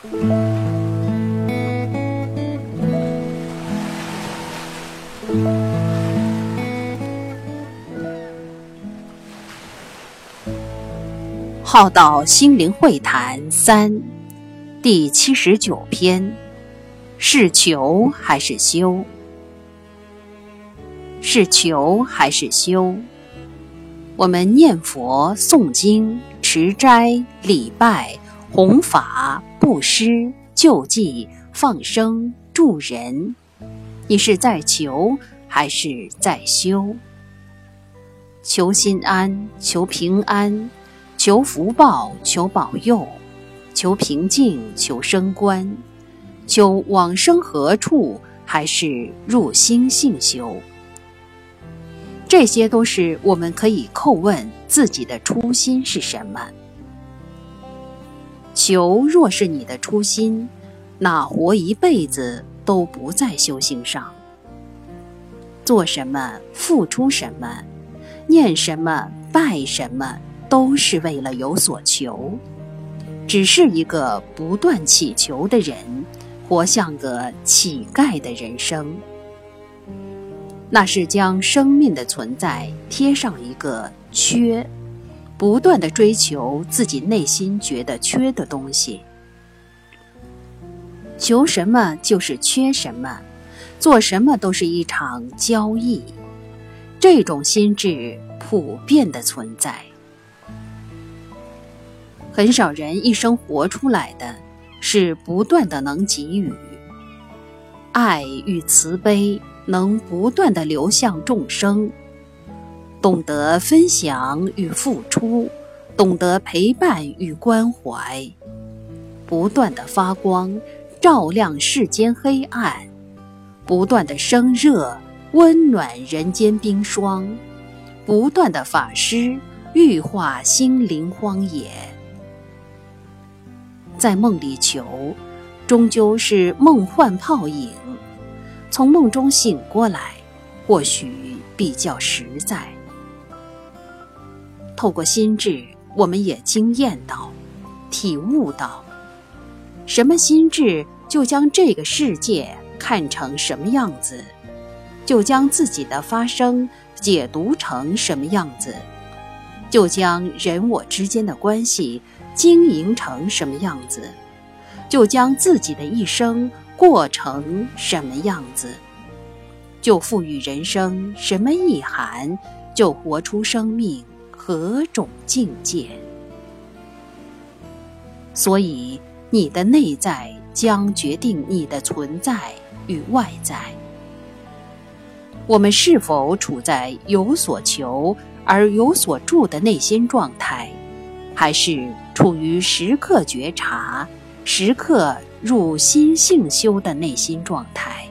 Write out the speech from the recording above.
浩道心灵会谈三，第七十九篇：是求还是修？是求还是修？我们念佛、诵经、持斋、礼拜、弘法、布施、救济、放生、助人，你是在求还是在修？求心安，求平安。求福报，求保佑，求平静，求升官，求往生何处，还是入心性修？这些都是我们可以叩问自己的初心是什么。求若是你的初心，那活一辈子都不在修行上。做什么，付出什么，念什么，拜什么。都是为了有所求，只是一个不断祈求的人，活像个乞丐的人生。那是将生命的存在贴上一个缺，不断的追求自己内心觉得缺的东西，求什么就是缺什么，做什么都是一场交易。这种心智普遍的存在。很少人一生活出来的是不断的能给予，爱与慈悲能不断的流向众生，懂得分享与付出，懂得陪伴与关怀，不断的发光，照亮世间黑暗，不断的生热，温暖人间冰霜，不断的法师，欲化心灵荒野。在梦里求，终究是梦幻泡影。从梦中醒过来，或许比较实在。透过心智，我们也经验到、体悟到，什么心智就将这个世界看成什么样子，就将自己的发生解读成什么样子，就将人我之间的关系。经营成什么样子，就将自己的一生过成什么样子；就赋予人生什么意涵，就活出生命何种境界。所以，你的内在将决定你的存在与外在。我们是否处在有所求而有所住的内心状态？还是处于时刻觉察、时刻入心性修的内心状态。